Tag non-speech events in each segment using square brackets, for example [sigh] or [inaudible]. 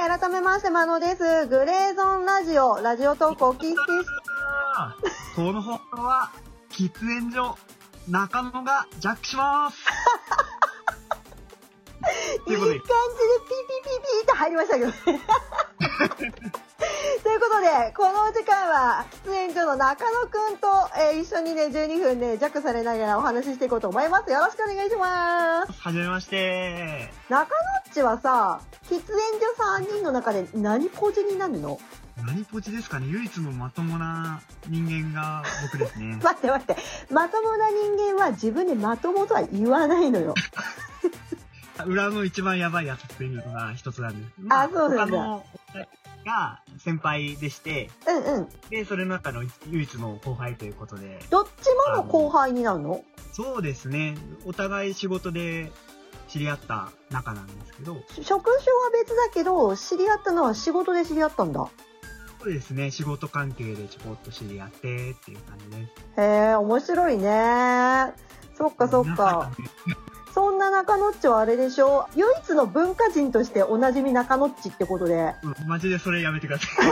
はい、改めまして、まのです。グレーゾンラジオ、ラジオトークお聞きし、この放送は、喫煙所、中野がジャックします。[laughs] といい感じでピーピーピーピって入りましたけどね。[laughs] ということで、この時間は、喫煙所の中野くんと、えー一緒にね、12分ね、弱されながらお話ししていこうと思います。よろしくお願いします。はじめまして。中野っちはさ、喫煙所3人の中で何ポジになるの？何ポチですかね唯一のまともな人間が僕ですね。[laughs] 待って待って。まともな人間は自分でまともとは言わないのよ。裏の一番やばいやつっていうのが一つなんです。あそうなんだが先輩でして、うんうん。で、それの中の唯一の後輩ということで、どっちもの後輩になるの？そうですね。お互い仕事で知り合った仲なんですけど、職種は別だけど、知り合ったのは仕事で知り合ったんだ。そうですね。仕事関係でちょこっと知り合ってっていう感じです。へえ、面白いね。そっかそっか。そんな中野っちはあれでしょ？唯一の文化人としておなじみ中野っちってことで。うん、マジでそれやめてください。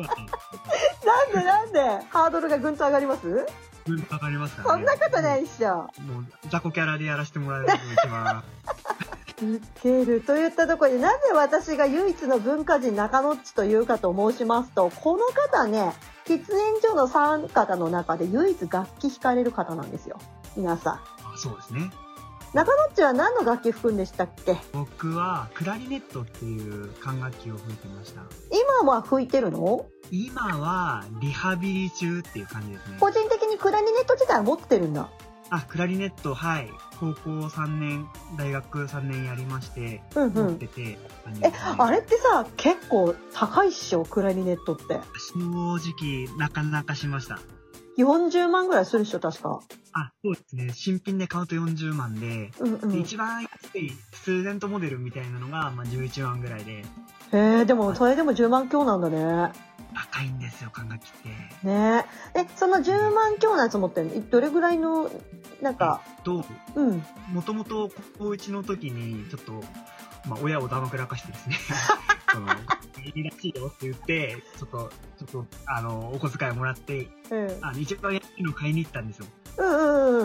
[laughs] なんでなんで？ハードルがぐんと上がります？うん、わかりますかそんね。なことないっしょ。もう、雑魚キャラでやらせてもらえるのが一番。ウケる。といったところで、なぜ私が唯一の文化人中野っちというかと申しますと、この方ね、喫煙所の3方の中で唯一楽器弾かれる方なんですよ。皆さん。あそうですね。中野っちは何の楽器吹くんでしたっけ？僕は、クラリネットっていう管楽器を吹いてました。今は吹いてるの？今は、リハビリ中っていう感じですね。個人的にクラリネット自体は持ってるんだ。あ、クラリネット、はい。高校3年、大学3年やりまして、持っうんうん。てて、え、あれってさ、結構高いっしょ、クラリネットって。正直、なかなかしました。40万ぐらいするっしょ、確か。あ、そうですね。新品で買うと40万で、うんうん。で一番安いスーデントモデルみたいなのが、まあ、11万ぐらいで、え、でも、それでも10万強なんだね。高いんですよ、管楽器って。ねえ。その10万強のやつ持ってるの？どれぐらいの、なんか、と、うん。もともと高1の時に、ちょっと、まあ、親をだまくらかしてですね、[laughs] その、いいらしいよって言って、ちょっと、ちょっと、あの、お小遣いもらって、うん。あの、一番安いの買いに行ったんですよ。うんう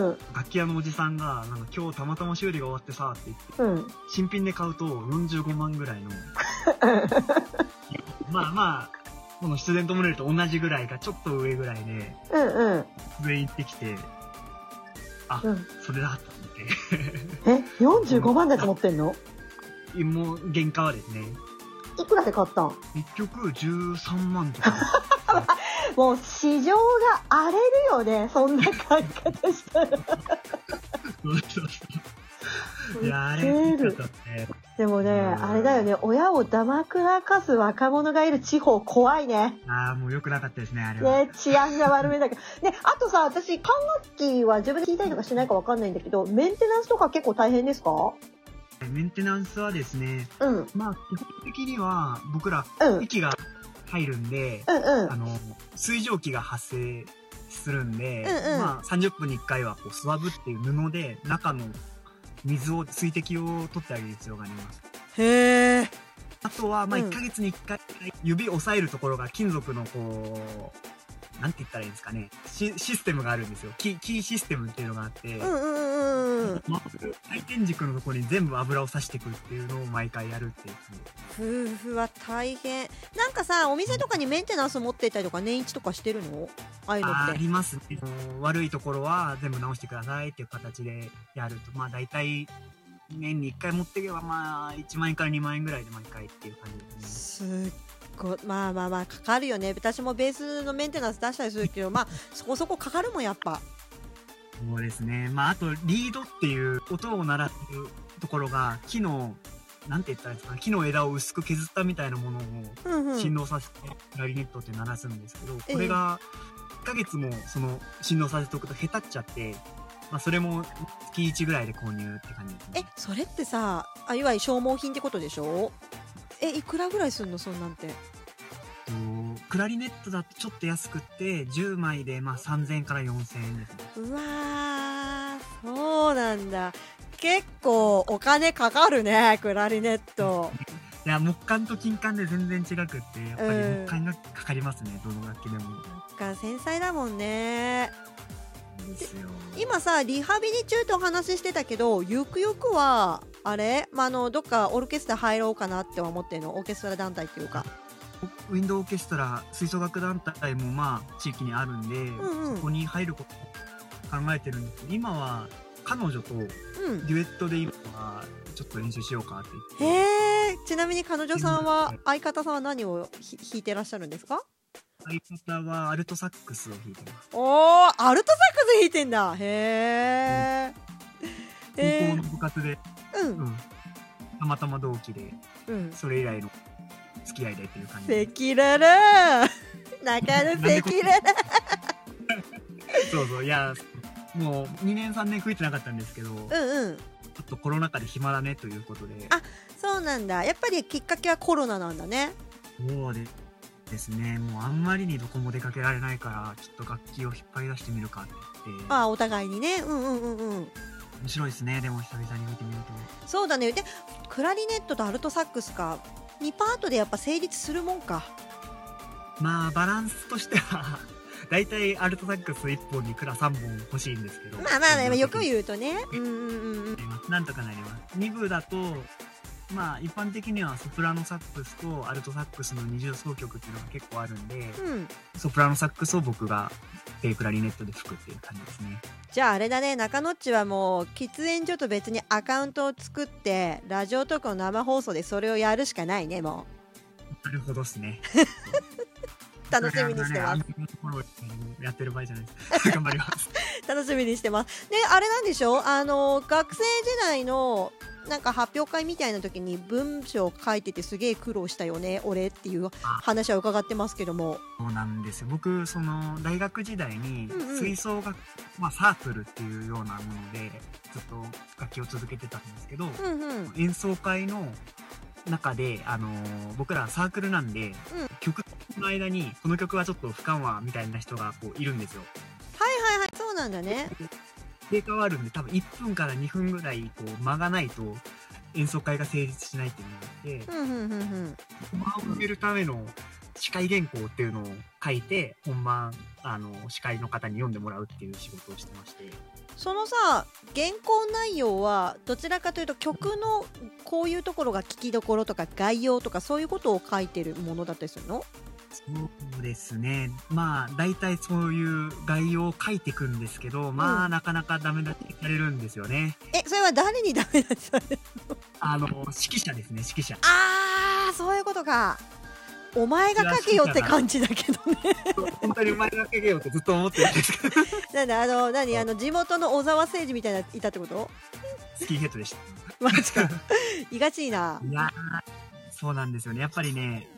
んうん。楽器屋のおじさんが、なんか今日たまたま修理が終わってさ、って言って、うん。新品で買うと45万ぐらいの、[laughs] まあまあ、このスチューデントモデルと同じぐらいか、ちょっと上ぐらいで、うんうん。上行ってきて、あ、うん。それだと思って。え、45万のやつ持ってんの？[laughs] もう、原価はですね、いくらで買ったん？結局13万とか。[laughs] もう市場が荒れるよね、そんな買い方したら。[laughs] そうそうそう。[laughs] いや、あれ、ったね。でもね、うんあれだよね、親をだまくらかす若者がいる地方怖いね。ああ、もう良くなかったですね、あれは。ね、治安が悪めだけど。[laughs] ね、あとさ、私、管楽器は自分で聞いたりとかしないかわかんないんだけど、メンテナンスとか結構大変ですか？メンテナンスはですね、うん、うん、まあ、基本的には、僕ら、うん、息が入るんで、うんあ。の、水蒸気が発生するんで、うんうんまあ、30分に1回は、こう、スワブっていう布で、中の水を、水滴を取ってあげる必要があります。へえ。あとは、まあ、うん1ヶ月に1回、指押さえるところが金属の、こう、なんて言ったらいいんですかね。シシステムがあるんですよ。キー、キーシステムっていうのがあって、うんうんうんうん。まあ回転軸のところに全部油を刺していくっていうのを毎回やるっていう。夫婦は大変。なんかさお店とかにメンテナンス持っていたりとか年一とかしてるの？ああいうのああって。りますね。悪いところは全部直してくださいっていう形でやると、まあ大体、年に1回持っていけば、まあ、1万円から2万円ぐらいで毎回っていう感じですね。すっごい。まあまあまあかかるよね。私もベースのメンテナンス出したりするけどまあそこそこかかるもんやっぱそうですね。まあ、あと、リードっていう音を鳴らすところが、木の、なんて言ったらいいんですかね、木の枝を薄く削ったみたいなものを振動させて、クラリネットって鳴らすんですけど、ええ。これが、1ヶ月もその振動させておくと下手っちゃって、まあ、それも月1ぐらいで購入って感じですえね。それってさあいわゆる消耗品ってことでしょ？えいくらぐらいすんの？そんなんて。とクラリネットだとちょっと安くって、10枚でまあ3000円から4000円です。ね。うわーそうなんだ。結構お金かかるねクラリネット。い [laughs] いや、木管と金管で全然違くって、やっぱりうん。木管がかかりますね、どの楽器でも。そっか繊細だもんね。今さリハビリ中とお話ししてたけどゆくゆくはあれ、まあ、あのどっかオーケストラ入ろうかなっては思ってるの？オーケストラ団体っていうかウィンドウオーケストラ、吹奏楽団体もまあ、地域にあるんで、んうん。そこに入ることを考えてるんですけど、今は彼女とデうん。ュエットで今は、ちょっと練習しようかって言って。へえ。ちなみに彼女さんは相方さんは何をひ弾いてらっしゃるんですか？相方はアルトサックスを弾いてます。おーアルトサックス弾いてんだ。へえ。高え校の部活で、ー、ううんん。たまたま同期で、うん。それ以来の付き合いでっていう感じ。で。赤裸々。中野赤裸々。そうそう、いや、もう2年3年吹いてなかったんですけど、ちょうん。うんっとコロナ禍で暇だねということで、あそうなんだ。やっぱりきっかけはコロナなんだね。そうでですね、もうあんまりにどこも出かけられないから、ちょっと楽器を引っ張り出してみるかって。言って、あお互いにね。うんうんうんうん。面白いですね、でも久々に吹いてみると。そうだね。でクラリネットとアルトサックスか2パートでやっぱ成立するもんかまあ、バランスとしては、だいたいアルトサックス1本にクラ3本欲しいんですけど。まあまあねよくう。言うとね [laughs] うんうんうんうんなんとかなります。2部だと、まあ一般的にはソプラノサックスとアルトサックスの二重奏曲っていうのが結構あるんで、うんソプラノサックスを僕がペイクラリネットで吹くっていう感じですね。じゃああれだね中野っちはもう喫煙所と別にアカウントを作ってラジオトークの生放送でそれをやるしかないねもなるほどですね。う [laughs] 楽しみにしてますやってる場合じゃないです。[laughs] 頑張ります。楽しみにしてますであれなんでしょあの学生時代のなんか発表会みたいな時に文章書いててすげえ苦労したよね俺っていう話は伺ってますけども。そうなんですよ。僕、その、大学時代にうんうん。吹奏楽、まあサークルっていうようなもので、ずっと楽器を続けてたんですけど、うんうん。演奏会の中で、あのー僕らサークルなんで、曲の間に、この曲はちょっと不緩和みたいな人がこういるんですよ。はいはいはいそうなんだね入れ替わるんで、多分1分から2分ぐらいこう間がないと演奏会が成立しないっていうのがあって、間を埋めるための司会原稿っていうのを書いて、本番、あの、司会の方に読んでもらうっていう仕事をしてまして。そのさ原稿内容はどちらかというと曲のこういうところが聞きどころとか概要とかそういうことを書いてるものだったりするの？そうですね。まあ、大体そういう概要を書いていくんですけど、まあ、うんなかなかダメ出しされるんですよね。えそれは誰にダメだったあの、指揮者ですね、指揮者。あーそういうことかお前が書けよって感じだけどね本当に生まれがけようってずっと思ってるんですけど、なんだあの何？あの地元の小沢誠二みたいないたってこと？スキーヘッドでした。マジかいがちいないやーそうなんですよね。やっぱりね、し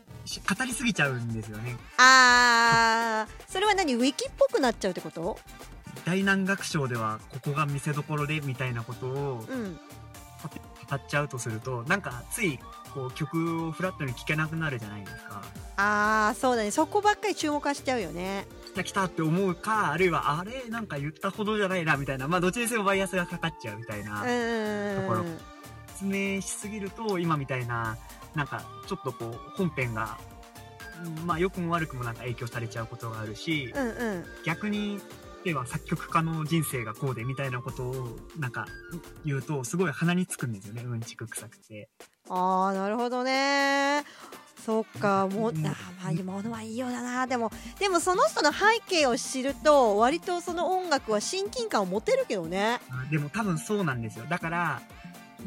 語りすぎちゃうんですよね。あー。それは何？ウィキっぽくなっちゃうってこと？大難楽章ではここが見せどころでみたいなことをうん。語っちゃうとすると、なんかついこう曲をフラットに聴けなくなるじゃないですか。あーそうだね。そこばっかり注目はしちゃうよね。来た来たって思うか、あるいはあれ？なんか言ったほどじゃないなみたいな、まあどっちにせよバイアスがかかっちゃうみたいな。ところ。説明しすぎると今みたいななんかちょっとこう本編がうんまあ良くも悪くもなんか影響されちゃうことがあるし、うんうん。逆にでは作曲家の人生がこうでみたいなことをなんか言うとすごい鼻につくんですよねうんちく臭くて。ああなるほどね。そっかもううん。あーまあ物はいいようだな。でもでもその人の背景を知ると割とその音楽は親近感を持てるけどね。あでも多分そうなんですよ。だから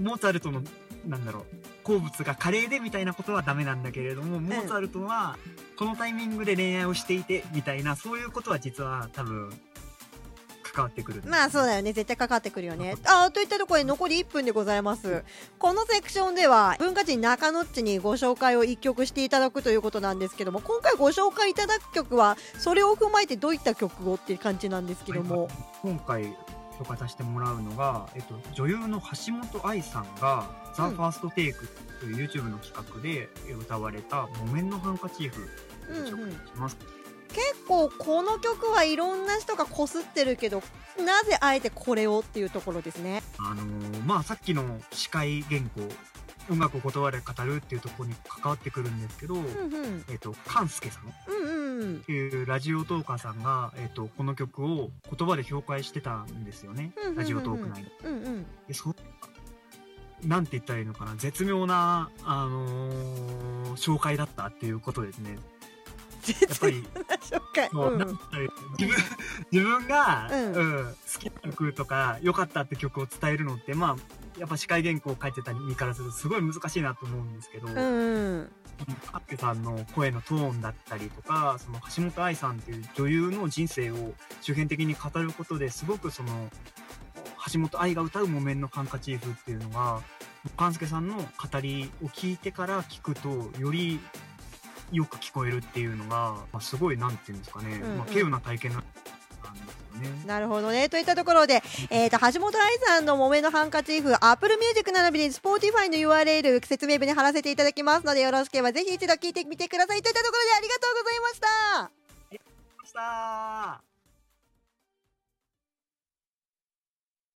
モーツァルトのなんだろう好物がカレーでみたいなことはダメなんだけれども、モーツァルトはこのタイミングで恋愛をしていてみたいなそういうことは実は多分関わってくる。んですまあそうだよね。絶対かかってくるよね。あーといったところで残り1分でございます。このセクションでは文化人中野っちにご紹介を1曲していただくということなんですけども今回ご紹介いただく曲はそれを踏まえてどういった曲をっていう感じなんですけども、今回紹介させてもらうのが、えっと、女優の橋本愛さんが「うん。THEFIRSTTAKE」という YouTube の企画で歌われた「木綿のハンカチーフ」を紹介します、結構この曲はいろんな人がこすってるけどなぜあえてこれをっていうところですね。あのーまあさっきの司会原稿音楽を断る語るっていうところに関わってくるんですけど、うんうん。えっ、と、カンスケさん。っうんうん。ていうラジオトーカーさんが、えっ、と、この曲を言葉で評価してたんですよね。うんうんうんう。ん。ラジオトーク内で。うんうん。でそなんて言ったらいいのかな？絶妙な、あのー紹介だったっていうことですね。やっぱり、自分、[laughs] 自分が、うん。うん好きな曲とか、良かったって曲を伝えるのって、まあ、やっぱ司会原稿を書いてた身からするとすごい難しいなと思うんですけど、うんうん。カッケさんの声のトーンだったりとか、その橋本愛さんっていう女優の人生を周辺的に語ることですごくその、橋本愛が歌う木綿のハンカチーフっていうのが、勘介さんの語りを聞いてから聞くと、よりよく聞こえるっていうのが、まあ、すごい、なんていうんですかね、うんうん。まあ、稀有な体験なんですよね。なるほどね。といったところで、えっ、と、橋本愛さんの木綿のハンカチーフ、Apple Music 並びに Spotify の URL 説明文に貼らせていただきますので、よろしければぜひ一度聞いてみてください。といったところでありがとうございました。さあ